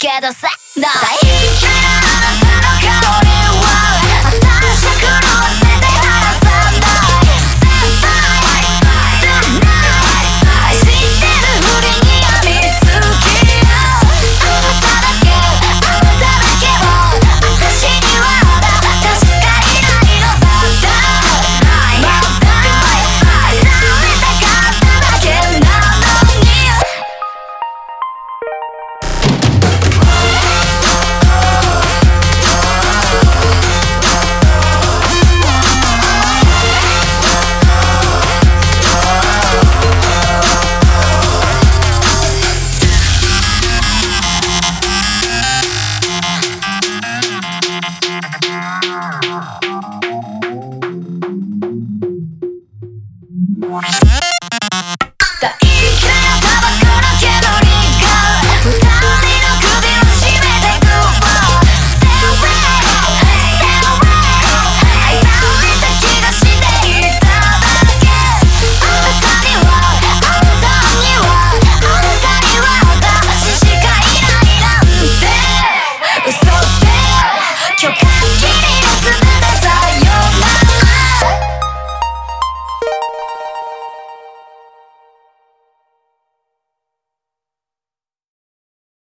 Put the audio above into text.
けどさ大変 Esta.